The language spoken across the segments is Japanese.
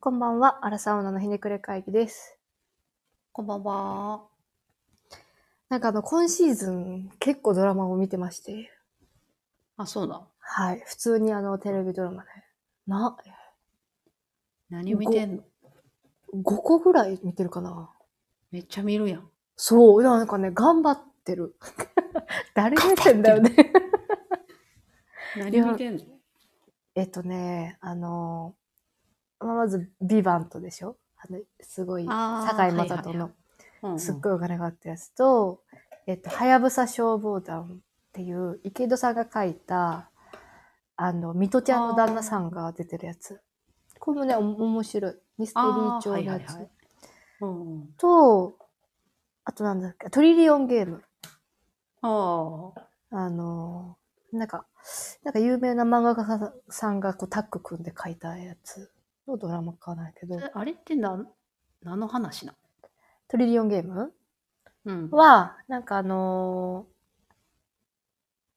こんばんは、アラサウナのひねくれ会議です。こんばんは。なんかあの、今シーズン結構ドラマを見てまして、あ、そうだ。はい、普通にあの、テレビドラマで、な、何見てんの？5個ぐらい見てるかな。めっちゃ見るやん。そう、いやなんかね、頑張ってる。誰目線だよね。何見てんの？えっとね、あの、まあまず、ビバントでしょ？あの、すごい、あー堺雅人の、すっごいお金があったやつと、えっと、はやぶさ消防団っていう、池戸さんが書いた、あの、水戸ちゃんの旦那さんが出てるやつ。これもね、お面白い。ミステリー調のやつ。はいはいはいうんうん。と、あとなんだっけ、トリリオンゲーム。ああ。あの、なんか、なんか有名な漫画家さんがこうタッグ組んで書いたやつのドラマかないけど、えあれって何、何の話なトリリオンゲーム？うん。は、なんかあのー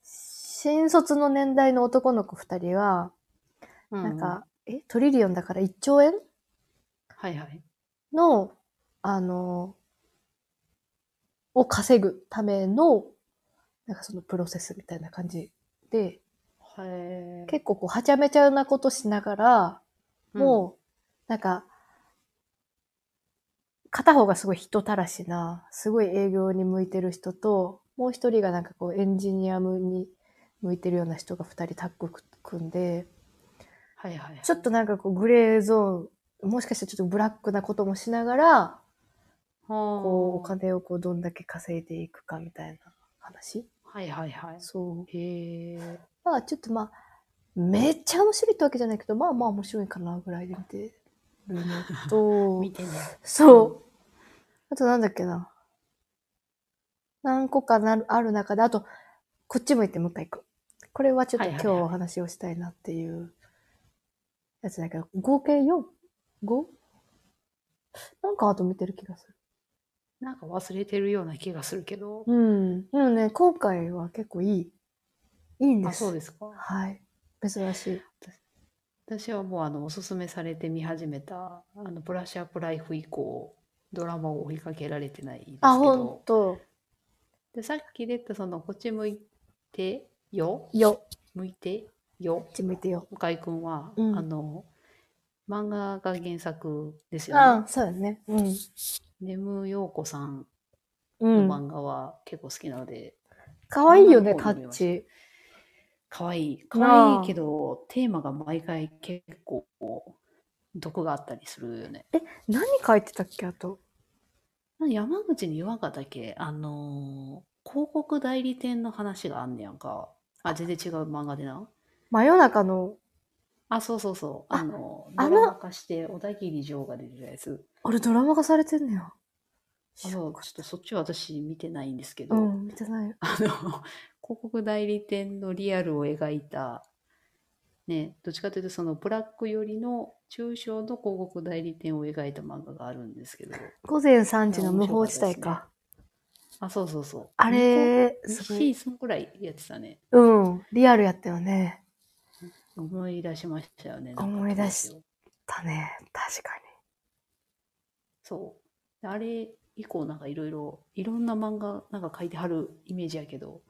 新卒の年代の男の子二人は、うなんか、え、トリリオンだから1兆円？はいはい。の、あのーを稼ぐための、なんかそのプロセスみたいな感じで、へ結構こう、はちゃめちゃなことしながら、もう、なんか、片方がすごい人たらしな、すごい営業に向いてる人と、もう一人がなんかこうエンジニアに向いてるような人が二人タッグ組んで、はいはい。ちょっとなんかこうグレーゾーン、もしかしたらちょっとブラックなこともしながら、こうおこ金をこうどんだけ稼いでいくかみたいな話？はいはいはい。そう。へえ。まあちょっとまあ、めっちゃ面白いってわけじゃないけど、まあまあ面白いかなぐらいで見てるのと、見てね。そう。あとなんだっけな。何個かなるある中で、あと、こっち向いてもう一回行く。これはちょっと今日お話をしたいなっていうやつだけど、合計 4?5? なんかあと見てる気がする。なんか忘れてるような気がするけど。うん。でもね、今回は結構いい。いいんであ、す。そうですか。はい。珍しい。私はもうあのおすすめされて見始めたあのブラッシュアップライフ以降ドラマを追いかけられてないですけあ、ほんどと。でさっき出たそのこっち向いてよよ。向いてよこっち向いてよ。向井くんは、うんあの漫画が原作ですよね。あそうだね。うん。ネムヨーコさんうん。の漫画は結構好きなので、かわいいよね、タッチ。かわいいかなあわいいけどテーマが毎回結構毒があったりするよね。何書いてたっけ、あと？山口に言わんかったっけあのー広告代理店の話があんねやんか。あ、全然違う漫画でな。真夜中の、あ、そうそうそう。ああの、あの？ドラマ化して小田切城が出てるやつ。あれドラマ化されてんねや。あそう、ちょっとそっちは私見てないんですけど、うん、見てないよ。あの、広告代理店のリアルを描いた、ね、どっちかというとそのブラック寄りの中小の広告代理店を描いた漫画があるんですけど、午前3時の無法地帯か。あ、そうそうそう。あれ、2すごい。シーズンくらいやってたね。うん、リアルやったよね。思い出しましたよね。思い出しなんかだね、確かそう。あれ以降なんかいろいろ、いろんな漫画なんか書いてはるイメージやけど、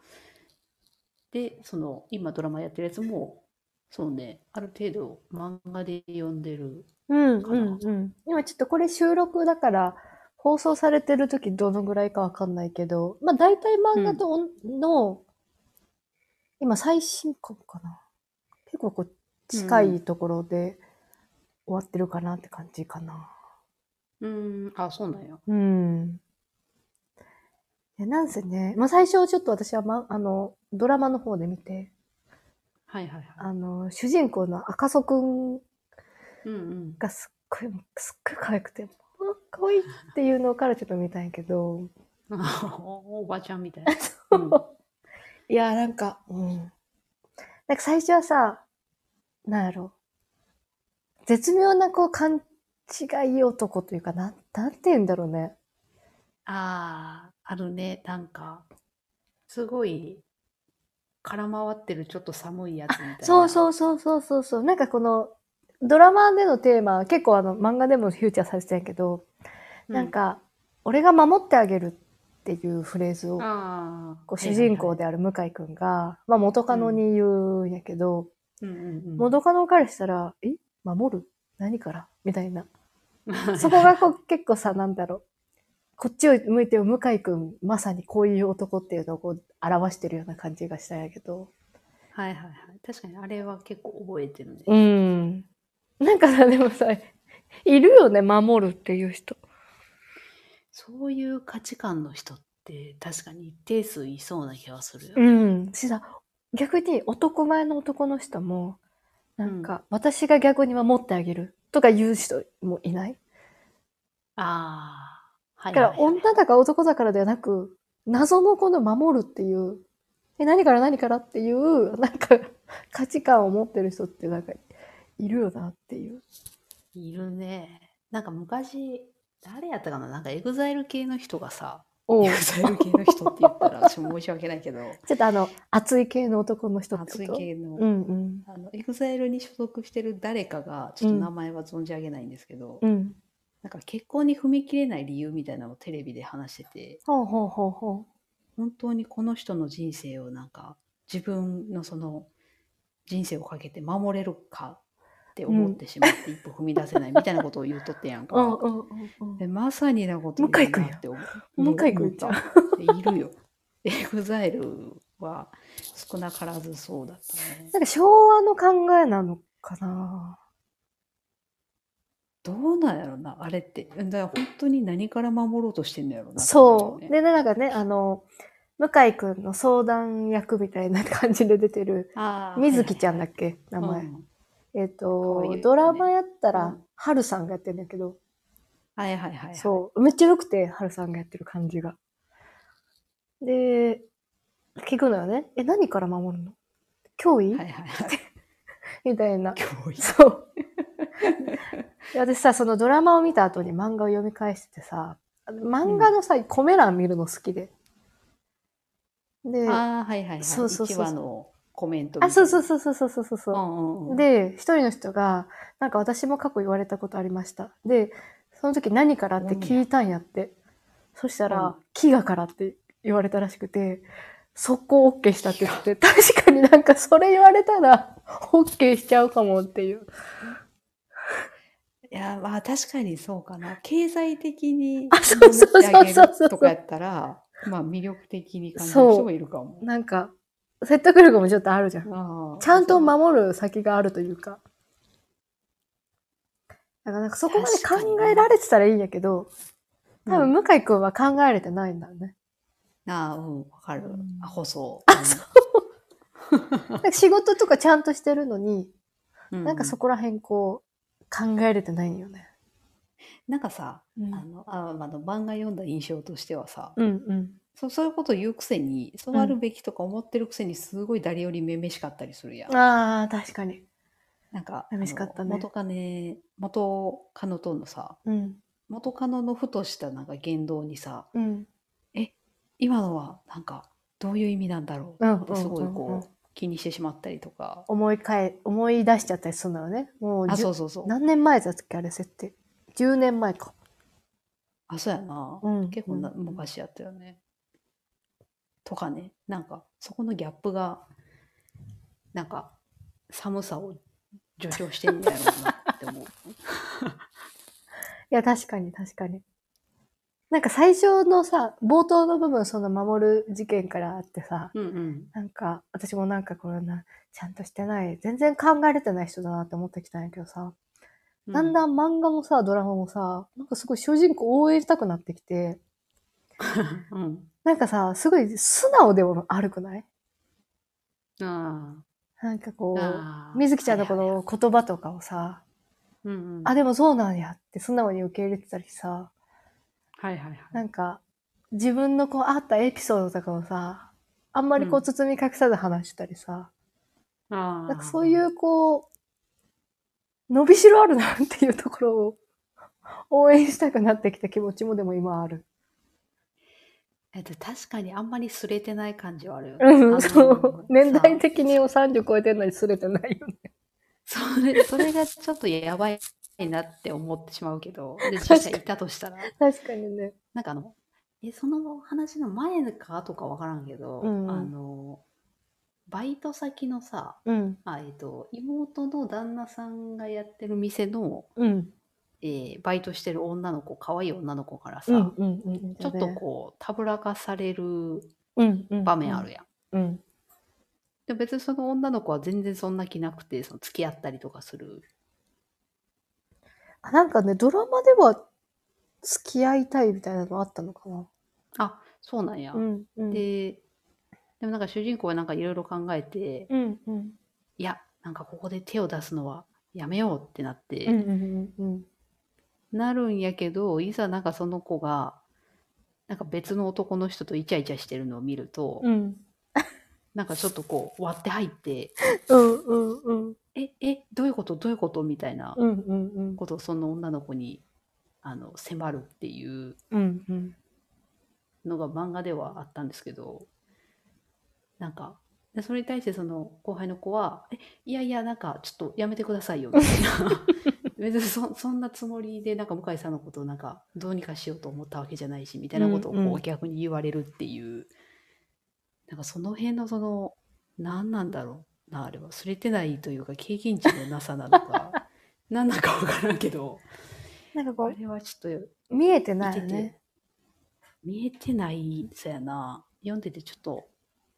で、その今ドラマやってるやつも、そうね、ある程度漫画で読んでる。に。うん、かなうん、うん。今ちょっとこれ収録だから、放送されてる時どのぐらいかわかんないけど、まあ大体漫画との、今最新刊かな。結構こう、近いところで終わってるかなって感じかな。うーん、あ、そうなんや。うん。えなんせね、まあ最初ちょっと私は、ま、あの、ドラマの方で見て、はいはいはい。あの、主人公の赤楚くんうんうん。がすっごい、すっごい可愛くて、あ可愛いっていうのからちょっと見たんやけど、おばちゃんみたいな。いや、なんか、うん。なんか最初はさ、なんやろ。絶妙なこう勘違い男というか、なん、なんて言うんだろうね。ああ、あるね、なんか、すごい、空回ってるちょっと寒いやつみたいな。そうそうそうそうそうそう。なんかこの、ドラマでのテーマ、結構あの、漫画でもフューチャーされてたけど、うなん、か、俺が守ってあげるっていうフレーズを。こう主人公である向井くんが、まあ元カノに言うんやけど、うんうんうん。元カノからしたら、え？守る？何から？みたいな。そこがこう結構さ、なんだろう。こっちを向いてる向井くん、まさにこういう男っていうのをこう表してるような感じがしたんやけど。はいはいはい。確かにあれは結構覚えてるね。うん。なんかさ、でもさ、いるよね、守るっていう人。そういう価値観の人って確かに一定数いそうな気がするよ。うん。しさ、逆に男前の男の人も、なんか、私が逆に守ってあげるとか言う人もいない？ああ。はだから、女だか男だからではなく、謎のこの守るっていう、え、何から何からっていう、なんか、価値観を持ってる人ってなんか、いるよなっていう。いるね。なんか昔、誰やったかな？なんかエグザイル系の人がさ、おう。エグザイル系の人って言ったら私も申し訳ないけど、ちょっとあの、熱い系の男の人ってこと？熱い系の、うんうん。あの、エグザイルに所属してる誰かが、ちょっと名前は存じ上げないんですけど、うん。なんか結婚に踏み切れない理由みたいなのをテレビで話してて、ほうほうほうほ本当にこの人の人生をなんか自分のその人生をかけて守れるかって思ってしまって一歩踏み出せないみたいなことを言うとってやんう。か。うんうんうんうん。でまさになこと向井君やって思向井君じゃいるよ。エグザイルは少なからずそうだったねな。んか昭和の考えなのかなどうなんやろな、あれって。だから本当に何から守ろうとしてんのやろな。そう。ね、で、なんかね、あの、向井くんの相談役みたいな感じで出てる、水木ちゃんだっけ名前。うんえっ、可愛いとよね、ドラマやったらうん、はるさんがやってるんだけど、はいはいはいはい。そう。めっちゃ良くて、はるさんがやってる感じが。で、聞くのよね。え、何から守るの？脅威、はいはいはい。みたいな。脅威。そう。で私さ、そのドラマを見た後に漫画を読み返しててさ、漫画のさ、コメ欄見るの好きで。で、あああ、はいはいはい。そうそうそうそう1話のコメントみたいな。そうそうそうそうそうそうそう。うんうんうん。で、一人の人が、なんか私も過去言われたことありました。で、その時何からって聞いたんやって。そしたら、うん飢餓からって言われたらしくて、速攻 OK したって言って、確かになんかそれ言われたら、OK しちゃうかもっていう。いや、まあ確かにそうかな。経済的にあそうそうそうそうとかやったら、まあ魅力的に感じる人もいるかも。なんか、説得力もちょっとあるじゃん。ああちゃんと守る先があるというか。だからなんかそこまで考えられてたらいいんやけど、多分向井くんは考えれてないんだよね。ああ、うん、わかるうん。アホそう。あそうなんか仕事とかちゃんとしてるのに、うんなんかそこら辺こう、考えれてないんよね。なんかさ、うんあの、ああの漫画読んだ印象としてはさ、うんうん。そそういうこと言うくせに、そうあるべきとか思ってるくせに、すごい誰よりめめしかったりするやん。ああ、確かに。なんか、しかっ元カネ、元カノとのさ、うん。元カノのふとしたなんか言動にさ、うん。今のはなんかどういう意味なんだろううんってすごいうんうんうんこう気にしてしまったりとか。思い返、思い出しちゃったりするんだよね。もうあ、そうそうそう。何年前だったっけあれ設定。10年前か。あ、そうやな。うん結構なうん昔やったよね。とかね、なんかそこのギャップが、なんか寒さを助長してんねやろうなって思う。いや、確かに確かに。なんか最初のさ、冒頭の部分、その守る事件からあってさ、うんうん。なんか、私もなんかこれな、ちゃんとしてない、全然考えれてない人だなって思ってきたんやけどさ、だんだん。ん漫画もさ、ドラマもさ、なんかすごい主人公応援したくなってきて、うん。なんかさ、すごい素直でもあるくない？あなんかこあ。う、水木ちゃんのこの言葉とかをさ、うんうん。あ、でもそうなんやって素直に受け入れてたりさ、はいはいはい。なんか、自分のこうあったエピソードとかをさ、あんまりこううん包み隠さず話したりさ、ああ。なんかそういうこう、伸びしろあるなっていうところを応援したくなってきた気持ちもでも今ある。えっと、確かにあんまりすれてない感じはあるよね。うん、そう。年代さ的に30超えてるのにすれてないよね。それ、それがちょっとやばいなって思ってしまうけど、で、実際いたとしたら、確かにね。なんかあの、え、その話の前かとかわからんけど、うんあの、バイト先のさ、うん。あえっと、妹の旦那さんがやってる店の、うん。えーバイトしてる女の子、可愛い女の子からさ、うん。うん。うん。ちょっとこう、たぶらかされるうん。うん。場面あるやん。うん。で別にその女の子は全然そんな気なくて、その付き合ったりとかする。あ、なんかね、ドラマでは付き合いたいみたいなのあったのかな。あ、そうなんや。うん。うん。で、でもなんか主人公はなんかいろいろ考えて、うん。うん。いや、なんかここで手を出すのはやめようってなって、うん。うん。うん。なるんやけど、いざなんかその子が、なんか別の男の人とイチャイチャしてるのを見ると、うん。なんかちょっとこう割って入って、うん。うん。うん。え、え、どういうこと？どういうこと？みたいなうん。うん。うん。ことをその女の子にあの迫るっていううん。うん。のが漫画ではあったんですけど、なんか、でそれに対してその後輩の子は、え、いやいや、なんかちょっとやめてくださいよ、みたいな。別にそそんなつもりで、なんか向井さんのことをなんかどうにかしようと思ったわけじゃないし、みたいなことをこうんううん逆に言われるっていう、なんかその辺のその、何なんだろうな、あれは。忘れてないというか、経験値のなさなのか、何 なのかわからんけど、なんかこれはちょっと見えてないね。見えてないそやな読んでてちょっと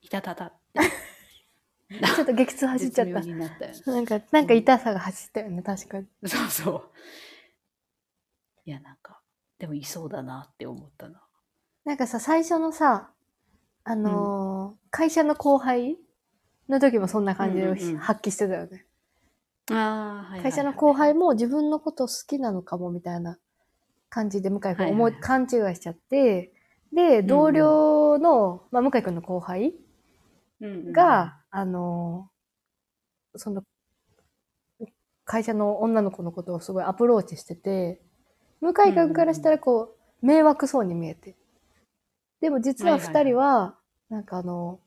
いたたたって ちょっと激痛走っちゃっ絶妙になったよね。た。なんか、なんか痛さが走ったよね、確かに。そうそう。いやなんかでもいそうだなって思ったな。なんかさ、最初のさ、あのー会社の後輩の時もそんな感じでうんうんうん。発揮してたよね。ああ、はい会社の後輩も自分のこと好きなのかもみたいな感じで向井君思い、はいはいはい。勘違いしちゃって、で、同僚の、まあ、向井君の後輩が、あのーその、会社の女の子のことをすごいアプローチしてて、向井君からしたらこう、迷惑そうに見えて。でも実は二人は、なんかあの、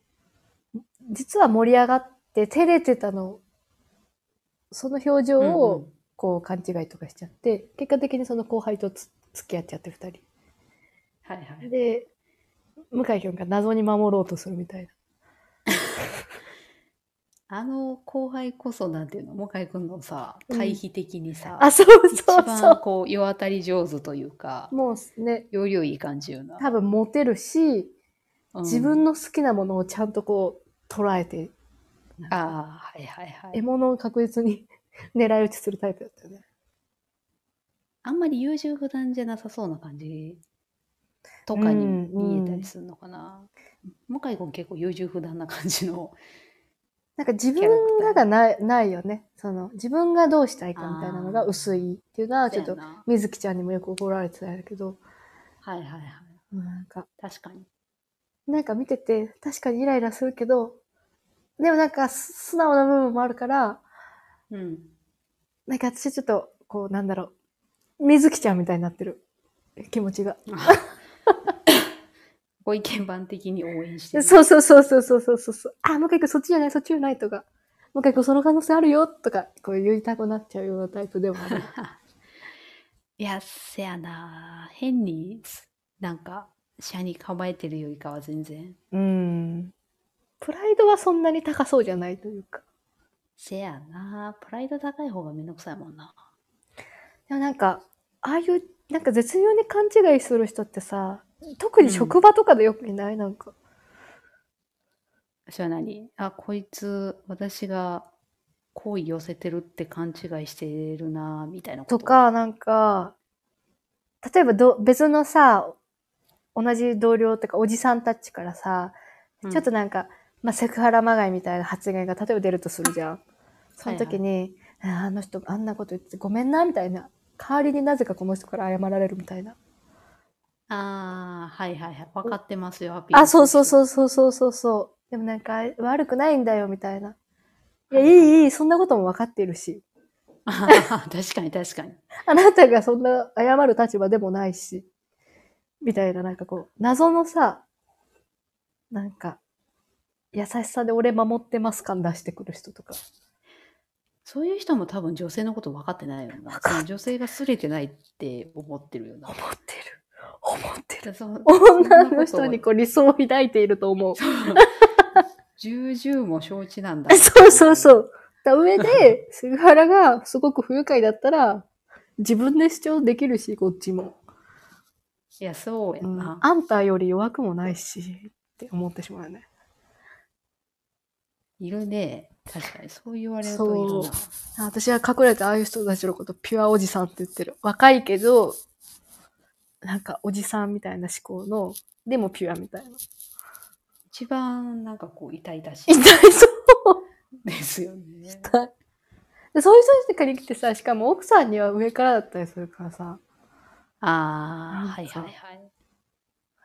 実は盛り上がって照れてたの、その表情うんうんをこう勘違いとかしちゃって、結果的にその後輩とつ付き合っちゃって二人。はいはいで、向井君が謎に守ろうとするみたいな。あの後輩こそなんていうの？向井君のさ対比的にさ、あ、そう一そう。そ番こう世当たり上手というか。う。もうね、よりよいい感じよな、多分モテるし、うん。自分の好きなものをちゃんとこう捉えて、ああはいはいはい。獲物を確実に 狙い撃ちするタイプだったよね。あんまり優柔不断じゃなさそうな感じ？とかにうん見えたりするのかな？向井君結構優柔不断な感じの。なんか自分ががないないよね。その自分がどうしたいかみたいなのが薄いっていうのはちょっと水木ちゃんにもよく怒られてたんだけど、はいはいはい。なんか、確かに。なんか見てて確かにイライラするけど、でもなんかす素直な部分もあるから、うん。なんか私ちょっと、こうなんだろう、水木ちゃんみたいになってる気持ちが。ご意見番的に応援してる。そうそうそうそうそうそうそう。あ、もう一回そっちじゃない、そっちじゃないとか、もう一回その可能性あるよとか、こう言いたくなっちゃうようなタイプでもある。いや、せやな。変になんか、車に構えてるよりかは全然。うん。プライドはそんなに高そうじゃないというか。せやな。プライド高い方がめんどくさいもんな。でもなんか、ああいう、なんか絶妙に勘違いする人ってさ、特に職場とかでよくいない、なんか。それは何？あ、こいつ、私が好意寄せてるって勘違いしてるな、みたいなこと。とか、なんか、例えばど別のさ、同じ同僚とかおじさんたちからさ、うんちょっとなんか、まあ、セクハラまがいみたいな発言が例えば出るとするじゃん。その時に、ああの人あんなこと言ってごめんな、みたいな。代わりになぜかこの人から謝られるみたいな。ああ、はいはいはい。分かってますよ、アピールあ、そうそうう。そうそうそうそうそう。でもなんか、悪くないんだよ、みたいな。いや、いい、いい、そんなことも分かっているし。あ 確かに確かに。あなたがそんな謝る立場でもないし。みたいな、なんかこう、謎のさ、なんか、優しさで俺守ってます感出してくる人とか。そういう人も多分女性のこと分かってないよな。女性がすれてないって思ってるよな思。ってる。思ってる。女の人にこう理想を抱いていると思う。重々も承知なんだ。そうそうそう。だ上で、セクハラがすごく不愉快だったら、自分で主張できるし、こっちも。いや、そうやうんな。あんたより弱くもないし、って思ってしまうよね。いるね。確かに、そう言われるといるな。私は隠れてああいう人たちのことピュアおじさんって言ってる。若いけど、なんかおじさんみたいな思考の、でもピュアみたいな。一番なんかこう、痛々し痛いいそう。ですよね。でそういう人たちに来てさ、しかも奥さんには上からだったりするからさ、ああ、はいはいはい。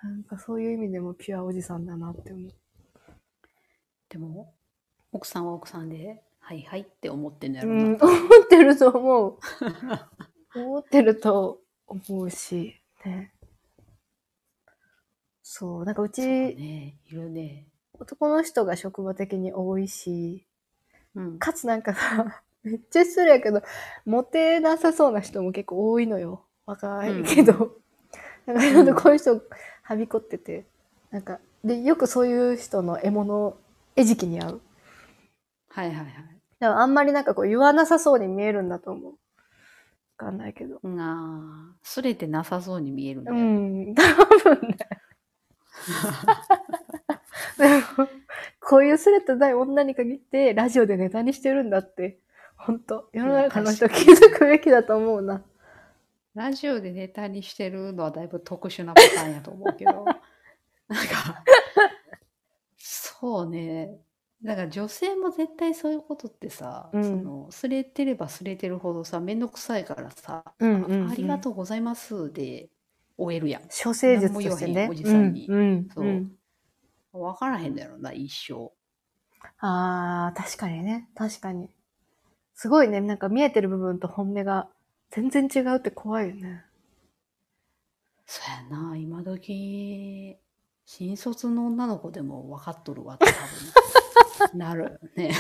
なんかそういう意味でもピュアおじさんだなって思う。でも、奥さんは奥さんで、はいはいって思ってんだろううん、な。思ってると思う。思ってると思うし、ね。そう、なんかうち、ね、いるね。男の人が職場的に多いし、うん。かつなんかさ、めっちゃ失礼やけど、モテなさそうな人も結構多いのよ。若いけど。なんか、うんこういう人はびこってて。なんか、で、よくそういう人の獲物、餌食に合う。はいはいはい。でもあんまりなんかこう言わなさそうに見えるんだと思う。わかんないけど。ああ、すれてなさそうに見えるんだうよ。ん、多分ね。でもこういうスレッドない女に限って、ラジオでネタにしてるんだって、本当世の中の人気づくべきだと思うな。ラジオでネタにしてるのはだいぶ特殊なパターンやと思うけど。なんか、そうね。だから女性も絶対そういうことってさ、うんその、すれてればすれてるほどさ、めんどくさいからさ、うんうんうんあありがとうございますで終えるやん。処世術としておじさんにうんうんそううんわからへんだろな、一生。ああ、確かにね。確かに。すごいね。なんか見えてる部分と本音が全然違うって怖いよね。そうやな、今時、新卒の女の子でも分かっとるわって多分 なるね。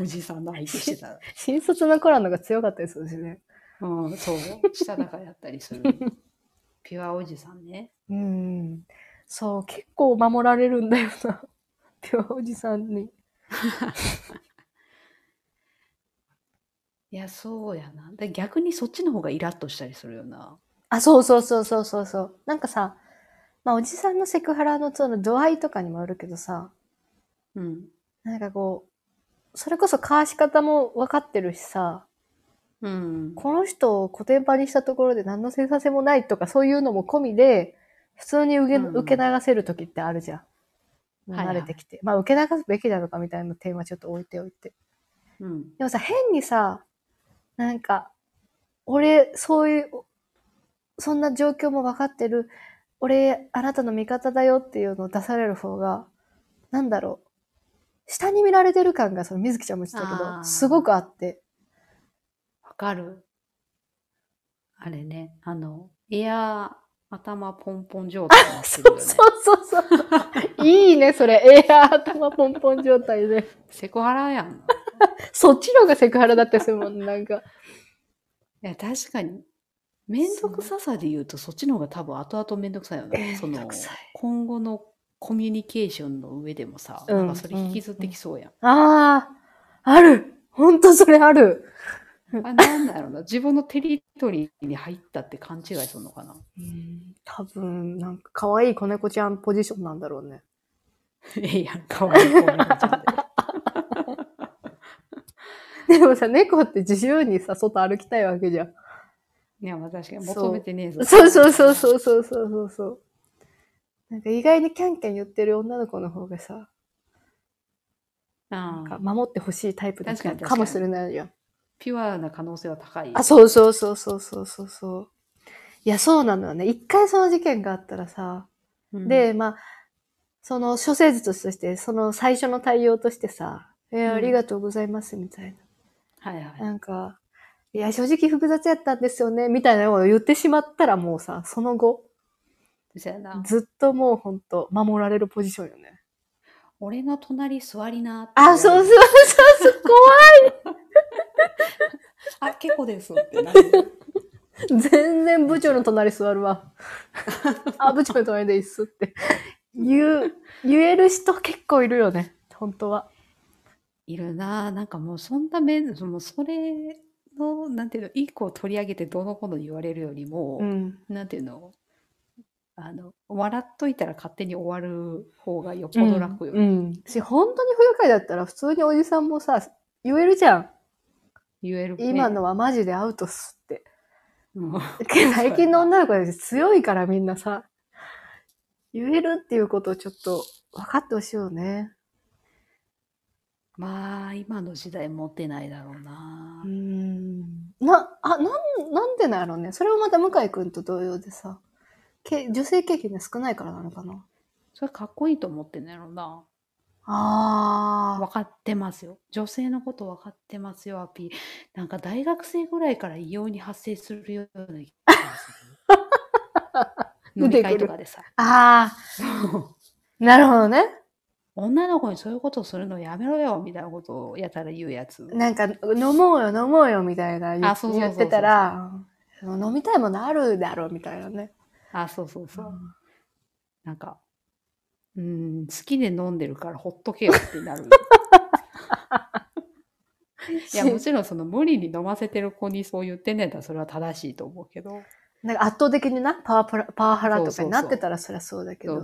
おじさんの相手してたら。新卒の頃のが強かったりするしね。うん、そう。したたかやったりする。ピュアおじさんね。うん。そう、結構守られるんだよな。ピュアおじさんに。いや、そうやな。で逆にそっちの方がイラッとしたりするよな。あ、そうそうそうそうそうそう。なんかさ、まあおじさんのセクハラのその度合いとかにもあるけどさ、うん。なんかこう、それこそ交わし方も分かってるしさ、うん。この人をコテンパンにしたところで何の生産性もないとかそういうのも込みで、普通に受け,、うん受け流せる時ってあるじゃん。はいはい慣れてきて。まあ受け流すべきなのかみたいな点はちょっと置いておいて。うん。でもさ、変にさ、なんか、俺、そういう、そんな状況も分かってる、俺、あなたの味方だよっていうのを出される方が、なんだろう。下に見られてる感が、その水木ちゃんも言ってたけど、すごくあって。わかる。あれね、あの、エア頭ポンポン状態になって そ。うそうそうそう。いいね、それ。エアー頭ポンポン状態で。セクハラやん。そっちの方がセクハラだったりするもん、なんか。いや、確かに。めんどくささで言うと、そっちの方が多分後々めんどくさいよね。そのめんどくさい、今後のコミュニケーションの上でもさ、うんなんかそれ引きずってきそうやん。ああ、ある。ほんとそれある。あ、なんだろうな。自分のテリトリーに入ったって勘違いするのかな。うん、多分、なんか可愛い子猫ちゃんポジションなんだろうね。ええやん、かわいい子猫ちゃんで。でもさ、猫って自由にさ、外歩きたいわけじゃん。いや、まあ確かに求めてねえぞ。そうそうそうそうそうそうそうそう。なんか意外にキャンキャン言ってる女の子の方がさ、あなんかあ守ってほしいタイプだった確かもしれないじゃん。ピュアな可能性は高い。あ、そうそうそうそうそうそうそう。いや、そうなのよね。一回その事件があったらさ、うんで、まあ、その処世術として、その最初の対応としてさ、えーうんありがとうございます、みたいはいはい。な。なんか、いや、正直複雑やったんですよね、みたいなのを言ってしまったらもうさ、その後、そうやな。ずっともうほんと守られるポジションよね。俺の隣座りなあ、るそうそうそうそう、怖 あ、結構ですってな。全然部長の隣座るわ。あ、部長の隣でいいっすって。言う、言える人結構いるよね。本当は。いるなぁ。なんかもうそんな面、もうそれの、なんていうの、一個取り上げてどうのこうの言われるよりも、うん。なんていうの、あの、笑っといたら勝手に終わる方がよっぽど楽よ。うん。うんし、本当に不愉快だったら普通におじさんもさ、言えるじゃん。言えるね。今のはマジでアウトっすって。うん。最近の女の子たち強いからみんなさ、言えるっていうことをちょっと分かってほしいよね。まあ、今の時代持ってないだろうなうー。ん。な、あ、なん、なんでなんやろうね。それはまた向井くんと同様でさ、け女性経験が少ないからなのかな？それかっこいいと思ってんのやろな。あ分かってますよ。女性のこと分かってますよ、アピール。なんか大学生ぐらいから異様に発生するような気がする。飲み会とかでさ。あ。ああ。なるほどね。女の子にそういうことするのやめろよみたいなことをやたら言うやつ。なんか、飲もうよ、飲もうよ、みたいな言ってたら、うん飲みたいものあるだろう、みたいなね。あ、そうそうそう。なんか、うーん、好きで飲んでるからほっとけよってなる。いや、もちろんその無理に飲ませてる子にそう言ってんねんたらそれは正しいと思うけど。なんか圧倒的にな、パワラパワハラとかになってたらそりゃそうだけど。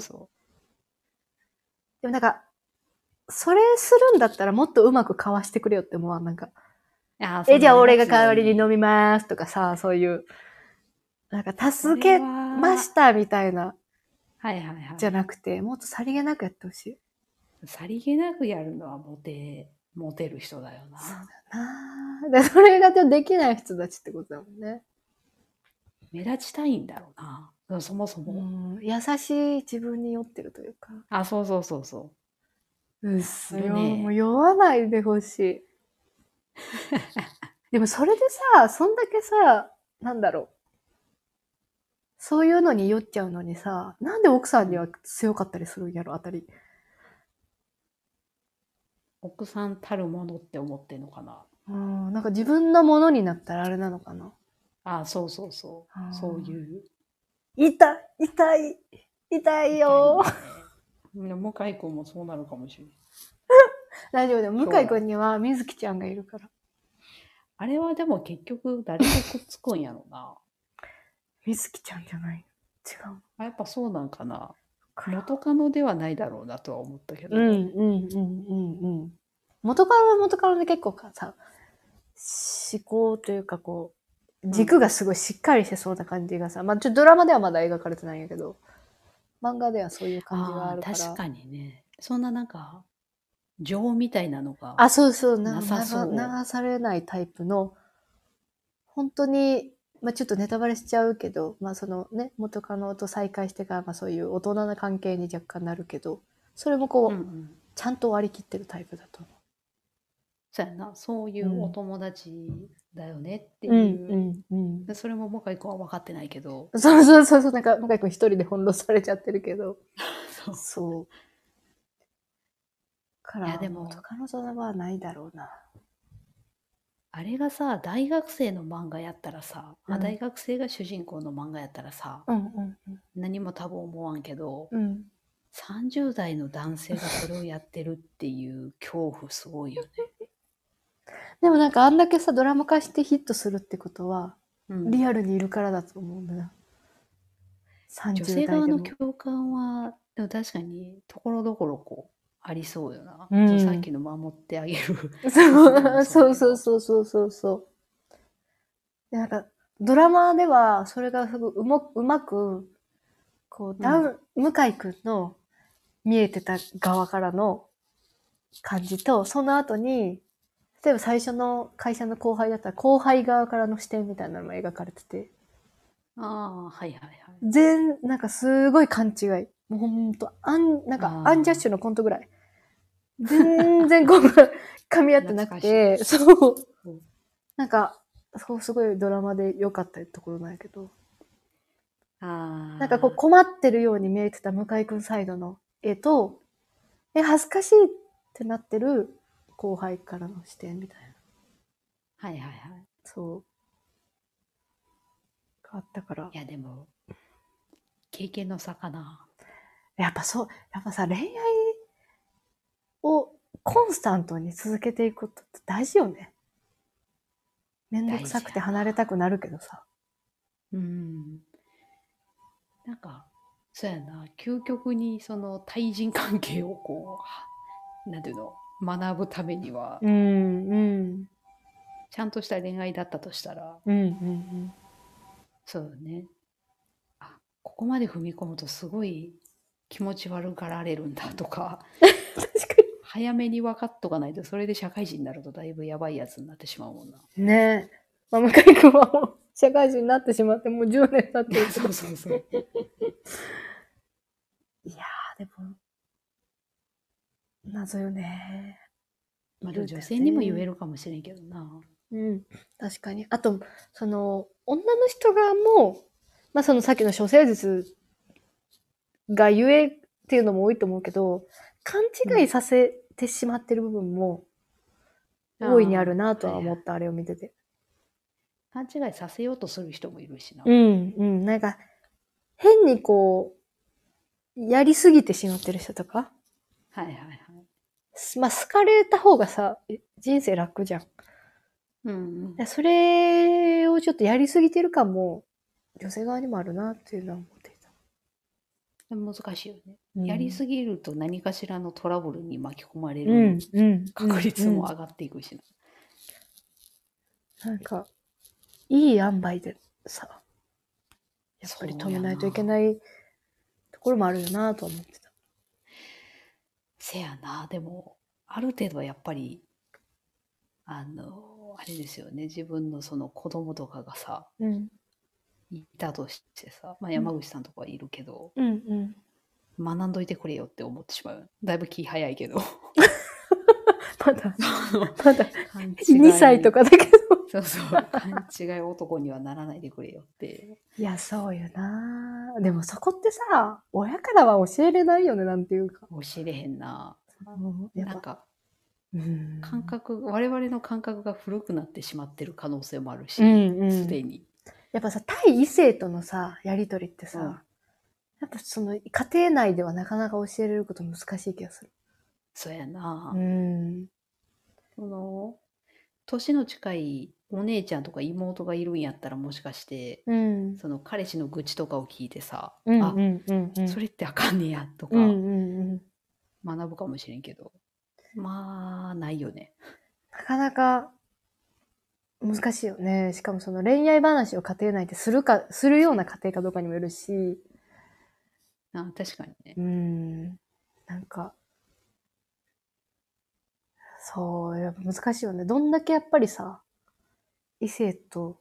でもなんか、それするんだったらもっとうまくかわしてくれよって思わん？なんか、え、じゃあ俺が代わりに飲みますとかさ、そういう、なんか助けまましたみたいな、はいはいはい。じゃなくて、もっとさりげなくやってほしい。さりげなくやるのはモテ、モテる人だよな。そうだなで、それができない人たちってことだもんね。目立ちたいんだろうな。そもそも。うん、優しい自分に酔ってるというか。あ、そうそうそうそう。うっすよ。ねもう酔わないでほしい。でもそれでさ、そんだけさ、なんだろう。そういうのに酔っちゃうのにさ、なんで奥さんには強かったりするんやろ、あたり。奥さんたるものって思ってんのかな。うん、なんか自分のものになったらあれなのかな。あ、そうそうそう。そういう。痛い、痛い、痛いよ。みんな向井君もそうなるかもしれない。大丈夫だよ。向井くんには水木ちゃんがいるから。あれはでも結局誰とくっつくんやろな。水木ちゃんじゃない？違うあやっぱそうなんかな。元カノではないだろうなとは思ったけど。うんうんうんうんうん。元カノは元カノで結構かさ、思考というかこう、軸がすごいしっかりしてそうな感じがさ、まあちょっとドラマではまだ描かれてないんやけど、漫画ではそういう感じがあるから。確かにね。そんななんか、情みたいなのが。あ、そうそう、流されないタイプの、本当に、まあちょっとネタバレしちゃうけど、まあそのね、元カノと再会してから、まあそういう大人な関係に若干なるけど、それもこう、うんうん。ちゃんと割り切ってるタイプだと思そうやな。そういううんお友達だよねってう。いう。うんうんでそれも向井君は分かってないけど。そうそうそうそう、なんか、向井くん一人で翻弄されちゃってるけど。そうそう。から、いやでも元カノとはないだろうな。あれがさ、大学生の漫画やったらさ、あうん大学生が主人公の漫画やったらさ、うんうん何も多分思わんけど、うん。うん。30代の男性がそれをやってるっていう恐怖すごいよね。でもなんかあんだけさ、ドラマ化してヒットするってことは、うんリアルにいるからだと思うんだな。女性30代でも側の。共感は、でも確かにところどころこう、ありそうよな。うんさっきの守ってあげる。そう そうそうそうそうそう。で、なんか、ドラマでは、それがすごいうまうまく、こう、ダウン、向井くんの見えてた側からの感じと、その後に、例えば最初の会社の後輩だったら、後輩側からの視点みたいなのも描かれてて、ああ、はいはいはい。全、なんかすごい勘違い。もうほんと、アン、なんかアンジャッシュのコントぐらい。全然こう、噛み合ってなくて、そううん。なんか、そう、すごいドラマで良かったところなんやけど、ああ。なんかこう困ってるように見えてた向井くんサイドの絵と、え、恥ずかしいってなってる後輩からの視点みたいな。はいはいはい。そう。があったからい。やでも、経験の差かな。やっぱそう、やっぱさ、恋愛をコンスタントに続けていくことって大事よね。めんどくさくて離れたくなるけどさ。うん。なんか、そうやな、究極にその対人関係をこうは、なんていうの、学ぶためには、うん、うん。ちゃんとした恋愛だったとしたら、うん、うん、そうだね。あ、ここまで踏み込むとすごい気持ち悪がられるんだとか、確か早めに分かっとかないと、それで社会人になるとだいぶやばいやつになってしまうもんな。に。ねえ。まあ、向井くんはもう社会人になってしまってもう10年経ってるそうそうそう。いやー、でも、謎よね。まあ、いるんだよね女性にも言えるかもしれんけどな。うん、確かに。あと、その、女の人側も、まあそのさっきの処世術がゆえっていうのも多いと思うけど、勘違いさせてしまってる部分も大いにあるなとは思った、あれを見てて。勘違いさせようとする人もいるしな。うん、うん。なんか、変にこう、やりすぎてしまってる人とか、はいはいはい。まあ好かれた方がさ、人生楽じゃん。うんでそれをちょっとやりすぎてる感も、女性側にもあるなっていうのは思っていた。うん。難しいよね。うんやりすぎると何かしらのトラブルに巻き込まれうんる、うん。確率もうん上がっていくしな。なんか、いい塩梅でさ、やっぱり止めないといけないところもあるよなとは思ってた。せやな、でも、ある程度はやっぱり、あの、あれですよね、自分のその子供とかがさ、うん。いたとしてさ、まあ山口さんとかはいるけど、うんうん。学んどいてくれよって思ってしまう。だいぶ気早いけど。まだ、まだ、勘違い2歳と。かだけど。そうそう。勘違い男にはならないでくれよって。いや、そうよなでもそこってさ、親からは教えれないよね、なんていうか。教えれへんな。なんか、うん。感覚、我々の感覚が古くなってしまってる可能性もあるし、すでに。やっぱさ、対異性とのさ、やりとりってさ、うんやっぱその、家庭内ではなかなか教えれること難しい気がする。そうやな。うん。その、年の近いお姉ちゃんとか妹がいるんやったらもしかして、うん。その彼氏の愚痴とかを聞いてさ、うんあ、うんうんうん。それってあかんねやとかうんうんうん。学ぶかもしれんけど、まあ、ないよね。なかなか難しいよね。しかもその恋愛話を家庭内でするか、するような家庭かどうかにもよるし、あ確かにねう。ん。なんか、そう、やっぱ難しいよね。どんだけやっぱりさ、異性と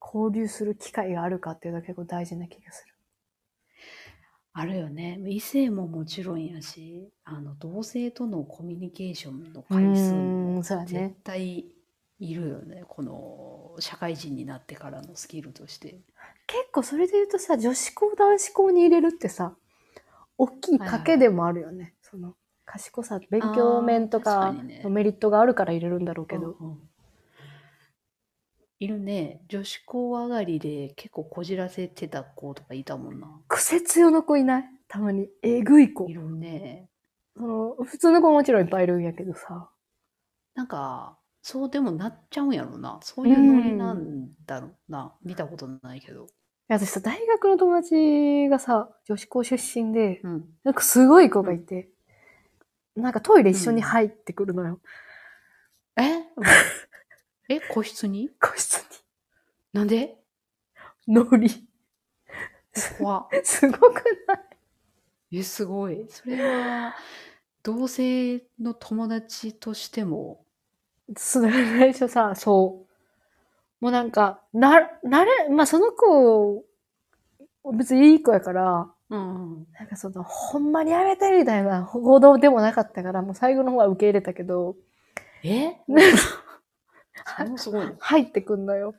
交流する機会があるかっていうのが結構大事な気がする。あるよね。異性ももちろんやし、あの、同性とのコミュニケーションの回数うも絶対いるよね。この、社会人になってからのスキルとして。結構それで言うとさ、女子校男子校に入れるってさ、大きい賭けでもあるよね。その、賢さ、勉強面とかのメリットがあるから入れるんだろうけど。うんうんいるね。女子校上がりで結構こじらせてた子とかいたもんな。癖強の子いない？たまに。えぐい子い。るね。その、普通の子ももちろんいっぱいいるんやけどさ。なんか、そうでもなっちゃうんやろな。そういうノリなんだろうな。見たことないけど。いや私さ、大学の友達がさ、女子校出身で、うん。なんかすごい子がいて、なんかトイレ一緒に入ってくるのよ。え？え、個室に？個室なんで？に。ノリ。怖っ すごくない？え、すごい。それは、同性の友達としても、その最初さ、そう。もうなんか、な、なれ、まあ、その子、別にいい子やから、うん。なんかその、ほんまにやめてみたいな報道でもなかったから、もう最後の方は受け入れたけど、え？すごいね。入ってくんのよ。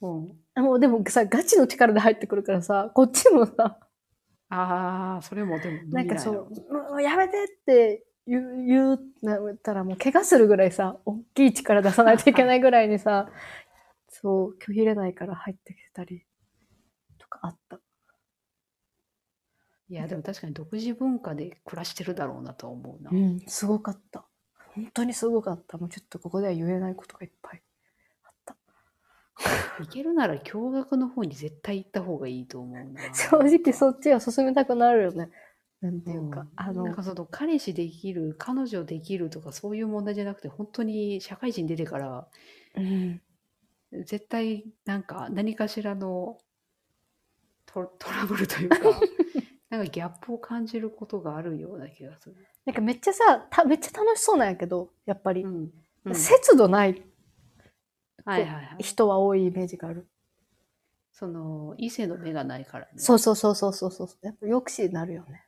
うん。もうでもさ、ガチの力で入ってくるからさ、こっちもさ、ああ、それもでも無なんかそう、もうやめてって言う、言うなったらもう怪我するぐらいさ、大きい力出さないといけないぐらいにさ、そう、拒否れないから入ってきたり、とかあった。いや、でも確かに独自文化で暮らしてるだろうなとは思うな。うん、すごかった。本当にすごかった。もうちょっとここでは言えないことがいっぱいあった。行けるなら驚愕の方に絶対行った方がいいと思うな。正直そっちは進めたくなるよね。なんていうか、んあのなん、かその彼氏できる、彼女できるとかそういう問題じゃなくて、本当に社会人出てから、うん、絶対なんか何かしらのトトラブルというか、なんかギャップを感じることがあるような気がする。なんかめっちゃさ、ためっちゃ楽しそうなんやけど、やっぱり。うん。うん節度ないはいはいはい。人は多いイメージがある。その異性の目がないからね。そうそうそうそうそうそう。やっぱ抑止になるよね。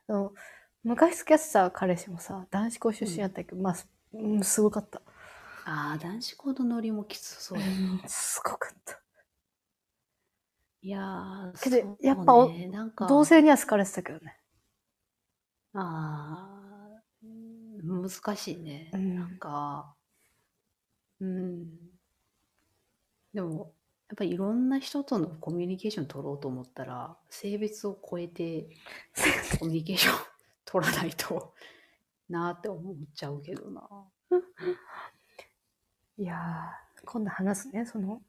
昔付き合ってた彼氏もさ、男子校出身やったけど、まあす、うんすごかった。ああ、男子校のノリもきつそうや。すごかった。いやー、けどそうやっぱなんか、同性には好かれてたけどね。ああ、うん難しいね。うんなんか、うん。でも、やっぱりいろんな人とのコミュニケーション取ろうと思ったら、性別を超えてコミュニケーション取らないとなーって思っちゃうけどな。いやー、今度話すね、その、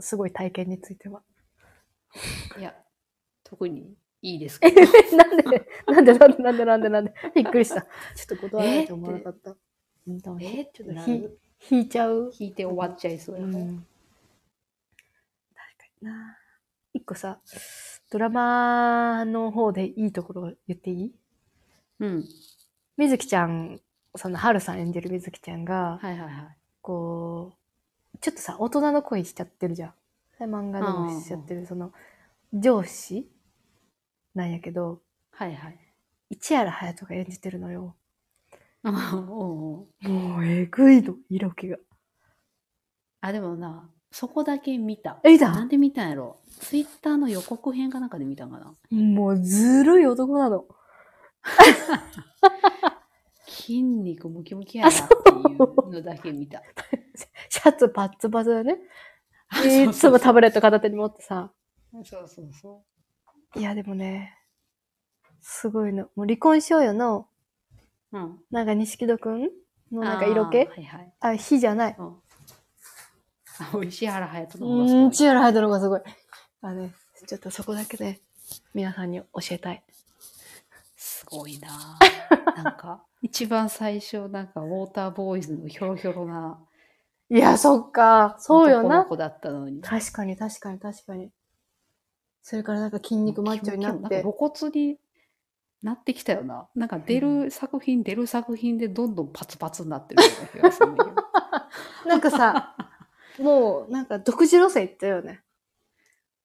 すごい体験については。いや、特にいいですけえど。なんで、なんで、なんで、なんで、なんで、なんで、びっくりした。ちょっと断られて思わなかった。うん、でもえちょっと引いちゃう。聞いて終わっちゃいそうやもん。うん確かにな。一個さ、ドラマの方でいいところ言っていい？うん。みずきちゃん、その、はるさん演じるみずきちゃんが、はいはいはい。こう、ちょっとさ、大人の恋しちゃってるじゃん。漫画でもしちゃってる、その、上司なんやけど、はいはい。市原隼人が演じてるのよ。もう、えぐいの、色気が。あ、でもな、そこだけ見た。え、見た？なんで見たんやろツイッターの予告編かなんかで見たんかなもう、ずるい男なの。筋肉ムキムキやなっていうのだけ見た。シャツパッツパツだね。あいつもタブレット片手に持ってさ。そうそうそいや、でもね、すごいの。もう離婚しようよの、う。うん。なんか錦戸くんのなんか色気？あーはいはい。あ、火じゃない。うん。あ、石原隼人うーん、の方がすごい。千原隼人の方がすごい。あね、ちょっとそこだけね、皆さんに教えたい。すごいな なんか、一番最初、なんか、ウォーターボーイズのひょろひょろないや、そっか。そうよな。男の子だったのに。確かに、確かに、確かに。それからなんか筋肉マッチョになって。なんか露骨になってきたよな。なんか出る作品、出る作品でどんどんパツパツになってるような気がするんだけど。なんかさ、もう、なんか独自路線行ったよね。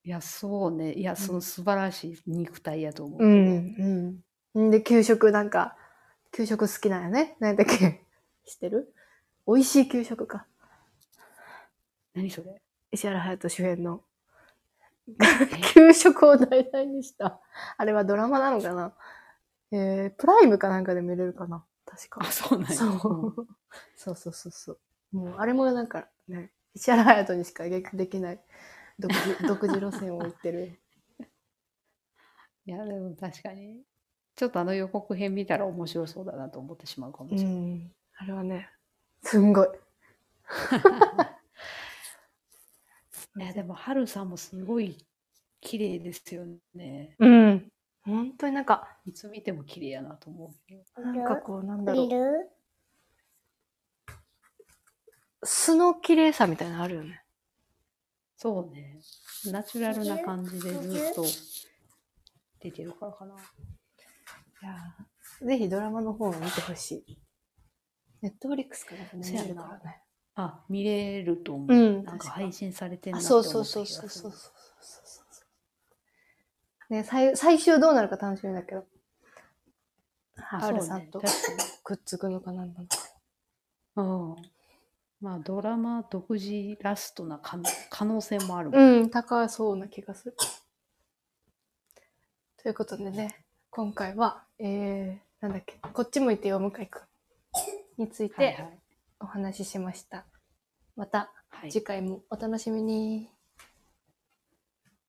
いや、そうね。いや、その素晴らしい肉体やと思う。うん、うん。んで、給食なんか、給食好きなんやね。何だっけ 知ってる？美味しい給食か。何それ？石原隼人主演の。給食を題材にした。あれはドラマなのかな？えー、プライムかなんかで見れるかな？確かあ、。そうなんや。そう。そうそうそうそう。もう、あれもなんかね、石原隼人にしかできない独自独自路線を行ってる。いや、でも確かに。ちょっとあの予告編見たら面白そうだなと思ってしまうかもうしれない。ん。あれはね、すんごい。いや、でも、ハルさんもすごい綺麗ですよね。うん。本当になんか、いつ見ても綺麗やなと思う。なんかこう、なんだろう。る？素の綺麗さみたいなのあるよね。そうね。ナチュラルな感じでずっと出てるからかな。いやーぜひドラマの方を見てほしい。ネットフリックスかなんか見れるからね。あ、見れると思う。うんなんか配信されてるなそうそうそうそうそうそう。ね、最最終どうなるか楽しみだけど。あハルさんとくっつくのかなんだのか。うん。まあ、ドラマ独自ラストな可能可能性もあるもん。うん、高そうな気がする。ということでね、今回は、えー、なんだっけ、こっち向いてよ、向井くんについてお話ししました。またはい次回もお楽しみに。